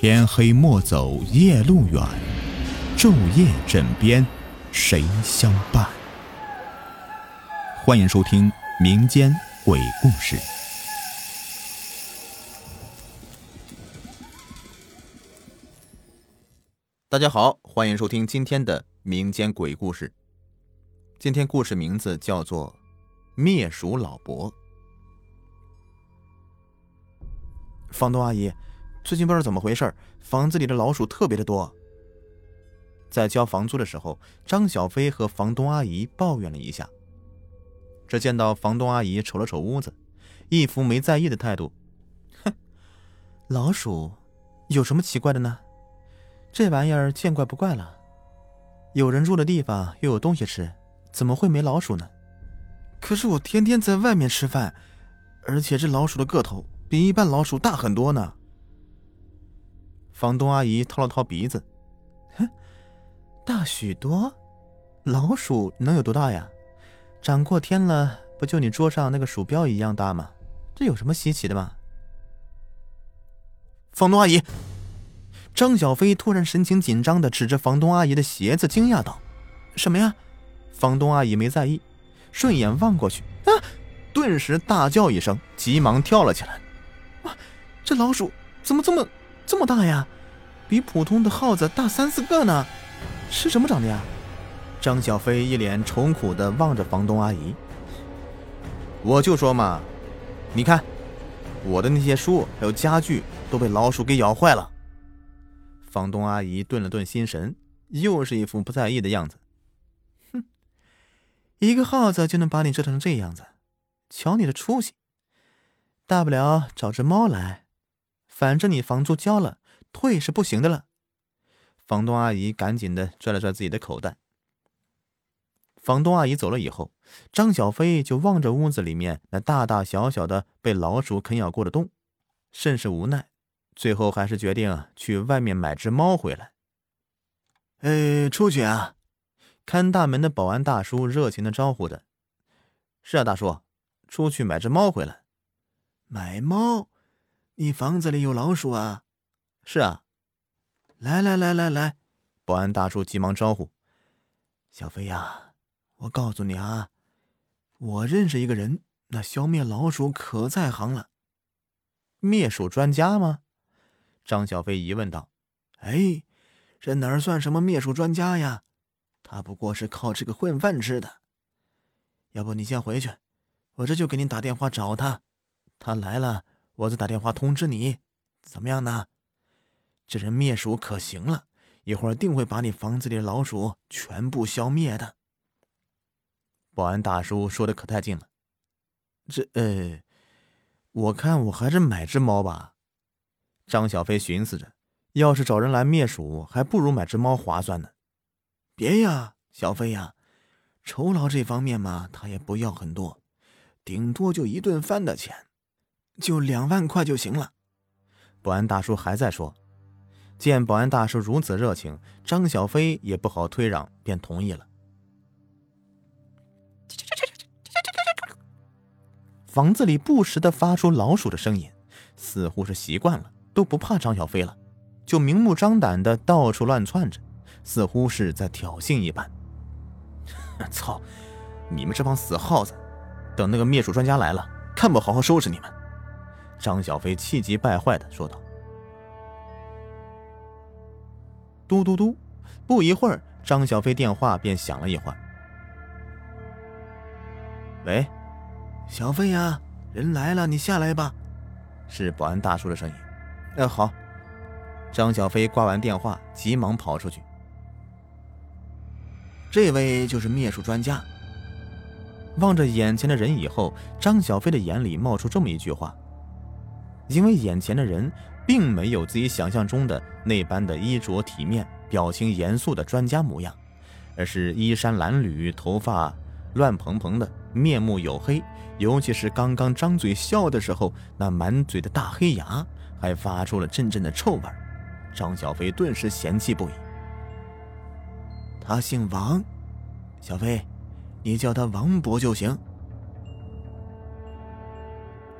天黑莫走夜路远，昼夜枕边谁相伴？欢迎收听民间鬼故事。大家好，欢迎收听今天的民间鬼故事。今天故事名字叫做《灭鼠老伯》。房东阿姨，最近不知道怎么回事，房子里的老鼠特别的多。在交房租的时候，张小飞和房东阿姨抱怨了一下。只见到房东阿姨瞅了瞅屋子，一副没在意的态度。哼，老鼠有什么奇怪的呢？这玩意儿见怪不怪了。有人住的地方又有东西吃，怎么会没老鼠呢？可是我天天在外面吃饭，而且这老鼠的个头比一般老鼠大很多呢。房东阿姨掏了掏鼻子，哼，大许多。老鼠能有多大呀？长过天了，不就你桌上那个鼠标一样大吗？这有什么稀奇的吗？房东阿姨。张小飞突然神情紧张的指着房东阿姨的鞋子，惊讶道：“什么呀？”房东阿姨没在意，顺眼望过去，啊！顿时大叫一声，急忙跳了起来。哇，这老鼠怎么这么这么大呀？比普通的耗子大三四个呢！是什么长的呀？张小飞一脸愁苦的望着房东阿姨。我就说嘛，你看，我的那些书还有家具都被老鼠给咬坏了。房东阿姨顿了顿心神，又是一副不在意的样子。哼，一个耗子就能把你折腾成这样子，瞧你的出息！大不了找只猫来，反正你房租交了，退是不行的了。房东阿姨赶紧的拽了拽自己的口袋。房东阿姨走了以后，张小飞就望着屋子里面那大大小小的被老鼠啃咬过的洞，甚是无奈。最后还是决定去外面买只猫回来。哎，出去啊！看大门的保安大叔热情的招呼着。是啊，大叔，出去买只猫回来。买猫？你房子里有老鼠啊？是啊。来来来来来，保安大叔急忙招呼。小飞呀，我告诉你啊，我认识一个人，那消灭老鼠可在行了。灭鼠专家吗？张小飞疑问道：“哎，这哪算什么灭鼠专家呀？他不过是靠这个混饭吃的。要不你先回去，我这就给你打电话找他。他来了，我再打电话通知你，怎么样呢？这人灭鼠可行了，一会儿定会把你房子里的老鼠全部消灭的。”保安大叔说的可太近了。这……呃，我看我还是买只猫吧。张小飞寻思着，要是找人来灭鼠，还不如买只猫划算呢。别呀，小飞呀，酬劳这方面嘛，他也不要很多，顶多就一顿饭的钱，就两万块就行了。保安大叔还在说，见保安大叔如此热情，张小飞也不好推让，便同意了。房子里不时的发出老鼠的声音，似乎是习惯了。都不怕张小飞了，就明目张胆的到处乱窜着，似乎是在挑衅一般。操！你们这帮死耗子！等那个灭鼠专家来了，看不好好收拾你们！张小飞气急败坏的说道。嘟嘟嘟，不一会儿，张小飞电话便响了一会儿。喂，小飞呀，人来了，你下来吧。是保安大叔的声音。哎，好。张小飞挂完电话，急忙跑出去。这位就是灭鼠专家。望着眼前的人以后，张小飞的眼里冒出这么一句话：因为眼前的人并没有自己想象中的那般的衣着体面、表情严肃的专家模样，而是衣衫褴褛、头发乱蓬蓬的，面目黝黑，尤其是刚刚张嘴笑的时候，那满嘴的大黑牙。还发出了阵阵的臭味，张小飞顿时嫌弃不已。他姓王，小飞，你叫他王博就行。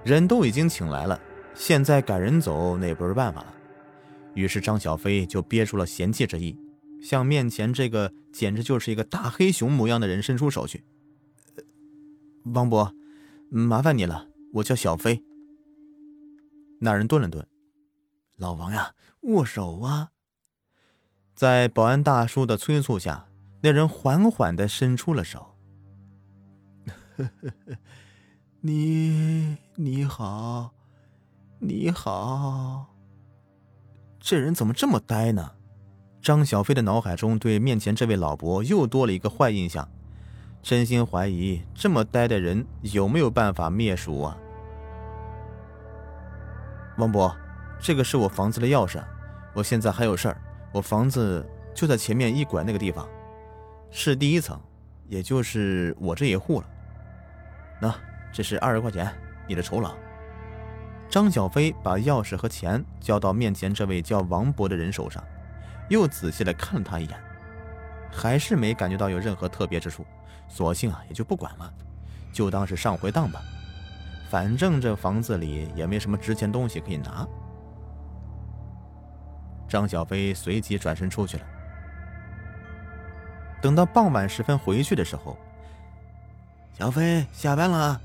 人都已经请来了，现在赶人走那也不是办法了。于是张小飞就憋出了嫌弃之意，向面前这个简直就是一个大黑熊模样的人伸出手去。王伯，麻烦你了，我叫小飞。那人顿了顿，老王呀，握手啊！在保安大叔的催促下，那人缓缓的伸出了手。呵呵呵你你好，你好。这人怎么这么呆呢？张小飞的脑海中对面前这位老伯又多了一个坏印象，真心怀疑这么呆的人有没有办法灭鼠啊？王伯，这个是我房子的钥匙，我现在还有事儿，我房子就在前面一拐那个地方，是第一层，也就是我这一户了。那这是二十块钱，你的酬劳。张小飞把钥匙和钱交到面前这位叫王博的人手上，又仔细的看了他一眼，还是没感觉到有任何特别之处，索性啊也就不管了，就当是上回当吧。反正这房子里也没什么值钱东西可以拿。张小飞随即转身出去了。等到傍晚时分回去的时候，小飞下班了，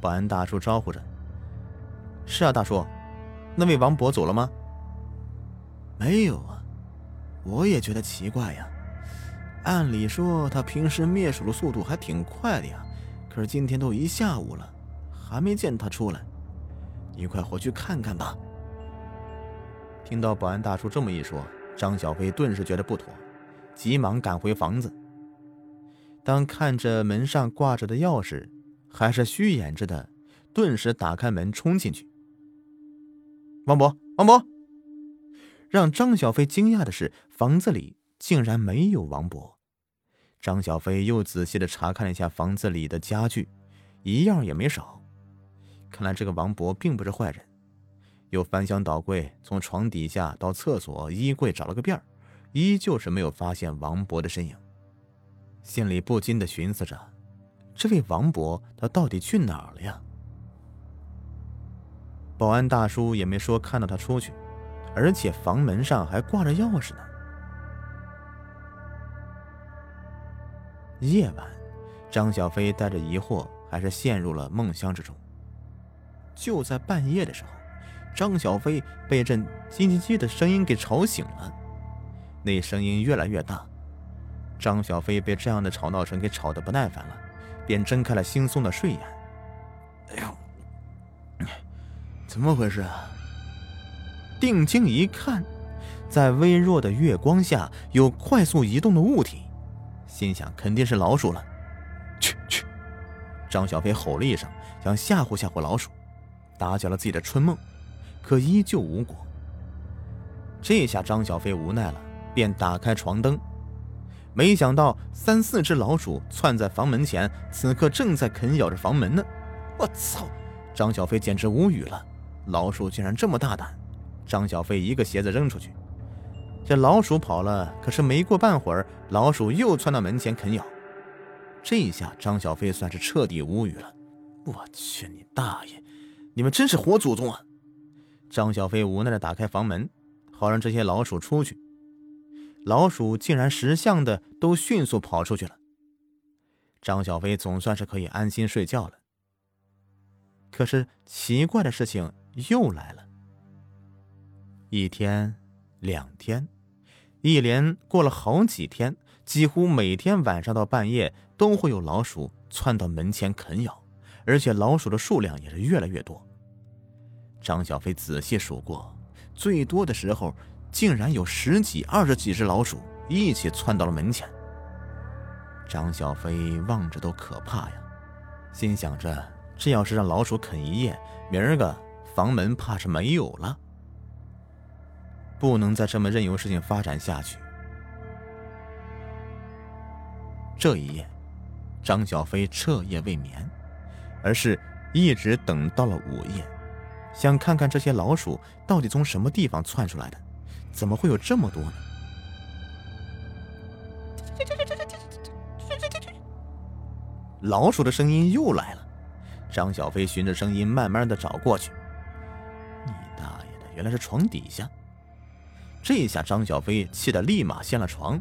保安大叔招呼着。是啊，大叔，那位王伯走了吗？没有啊，我也觉得奇怪呀。按理说他平时灭鼠的速度还挺快的呀，可是今天都一下午了，还没见他出来。你快回去看看吧。听到保安大叔这么一说，张小飞顿时觉得不妥，急忙赶回房子。当看着门上挂着的钥匙，还是虚掩着的，顿时打开门冲进去。王博，王博！让张小飞惊讶的是，房子里竟然没有王博。张小飞又仔细的查看了一下房子里的家具，一样也没少。看来这个王博并不是坏人。又翻箱倒柜，从床底下到厕所、衣柜找了个遍依旧是没有发现王博的身影。心里不禁的寻思着：这位王博他到底去哪儿了呀？保安大叔也没说看到他出去，而且房门上还挂着钥匙呢。夜晚，张小飞带着疑惑，还是陷入了梦乡之中。就在半夜的时候，张小飞被阵叽叽叽的声音给吵醒了，那声音越来越大。张小飞被这样的吵闹声给吵得不耐烦了，便睁开了惺忪的睡眼。哎呦！怎么回事啊？定睛一看，在微弱的月光下有快速移动的物体，心想肯定是老鼠了。去去！张小飞吼了一声，想吓唬吓唬老鼠，打搅了自己的春梦，可依旧无果。这下张小飞无奈了，便打开床灯，没想到三四只老鼠窜在房门前，此刻正在啃咬着房门呢。我操！张小飞简直无语了。老鼠竟然这么大胆！张小飞一个鞋子扔出去，这老鼠跑了。可是没过半会儿，老鼠又窜到门前啃咬。这一下，张小飞算是彻底无语了。我去你大爷！你们真是活祖宗啊！张小飞无奈的打开房门，好让这些老鼠出去。老鼠竟然识相的都迅速跑出去了。张小飞总算是可以安心睡觉了。可是奇怪的事情。又来了，一天，两天，一连过了好几天，几乎每天晚上到半夜都会有老鼠窜到门前啃咬，而且老鼠的数量也是越来越多。张小飞仔细数过，最多的时候竟然有十几、二十几只老鼠一起窜到了门前。张小飞望着都可怕呀，心想着这要是让老鼠啃一夜，明儿个……房门怕是没有了，不能再这么任由事情发展下去。这一夜，张小飞彻夜未眠，而是一直等到了午夜，想看看这些老鼠到底从什么地方窜出来的，怎么会有这么多呢？老鼠的声音又来了，张小飞循着声音慢慢的找过去。原来是床底下，这下张小飞气得立马掀了床，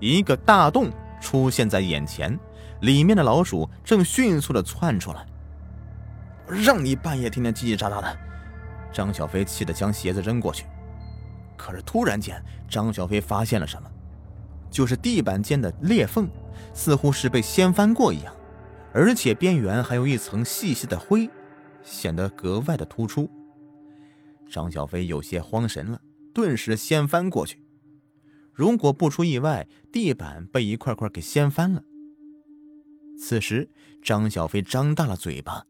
一个大洞出现在眼前，里面的老鼠正迅速的窜出来。让你半夜天天叽叽喳喳的！张小飞气得将鞋子扔过去，可是突然间，张小飞发现了什么？就是地板间的裂缝，似乎是被掀翻过一样，而且边缘还有一层细细的灰，显得格外的突出。张小飞有些慌神了，顿时掀翻过去。如果不出意外，地板被一块块给掀翻了。此时，张小飞张大了嘴巴。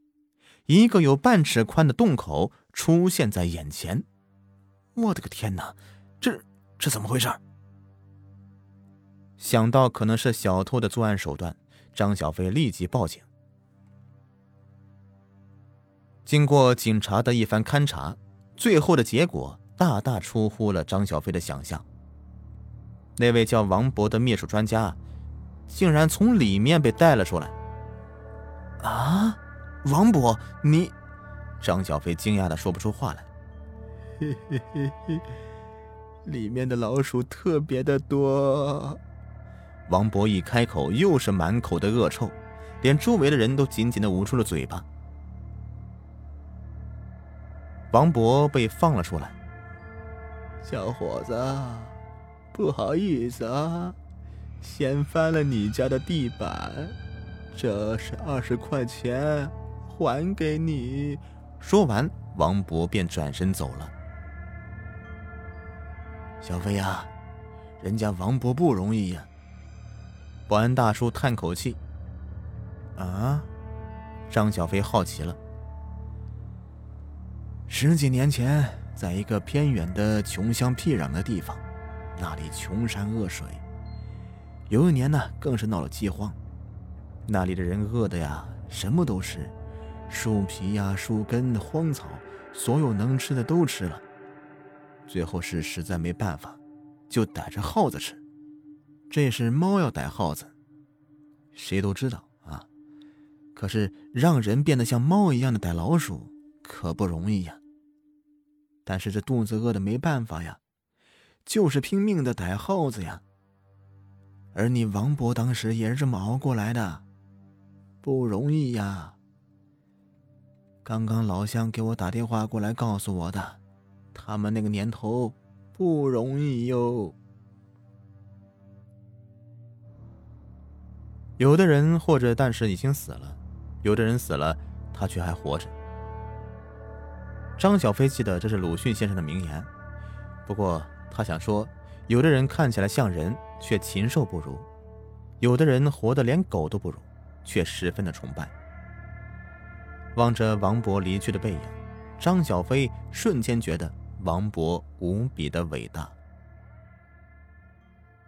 一个有半尺宽的洞口出现在眼前，我的个天哪，这这怎么回事？想到可能是小偷的作案手段，张小飞立即报警。经过警察的一番勘查，最后的结果大大出乎了张小飞的想象。那位叫王博的灭鼠专家，竟然从里面被带了出来。啊！王博，你，张小飞惊讶的说不出话来。嘿嘿嘿嘿，里面的老鼠特别的多。王博一开口，又是满口的恶臭，连周围的人都紧紧的捂住了嘴巴。王博被放了出来。小伙子，不好意思啊，掀翻了你家的地板，这是二十块钱。还给你。说完，王博便转身走了。小飞呀，人家王博不容易呀。保安大叔叹口气。啊？张小飞好奇了。十几年前，在一个偏远的穷乡僻壤的地方，那里穷山恶水，有一年呢，更是闹了饥荒，那里的人饿的呀，什么都吃。树皮呀，树根、荒草，所有能吃的都吃了。最后是实在没办法，就逮着耗子吃。这是猫要逮耗子，谁都知道啊。可是让人变得像猫一样的逮老鼠，可不容易呀。但是这肚子饿的没办法呀，就是拼命的逮耗子呀。而你王博当时也是这么熬过来的，不容易呀。刚刚老乡给我打电话过来告诉我的，他们那个年头不容易哟。有的人或者但是已经死了，有的人死了，他却还活着。张小飞记得这是鲁迅先生的名言，不过他想说，有的人看起来像人，却禽兽不如；有的人活得连狗都不如，却十分的崇拜。望着王博离去的背影，张小飞瞬间觉得王博无比的伟大。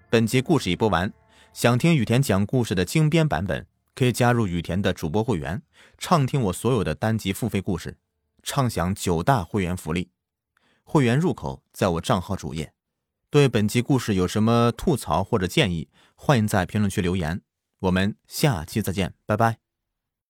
本集故事已播完，想听雨田讲故事的精编版本，可以加入雨田的主播会员，畅听我所有的单集付费故事，畅享九大会员福利。会员入口在我账号主页。对本集故事有什么吐槽或者建议，欢迎在评论区留言。我们下期再见，拜拜。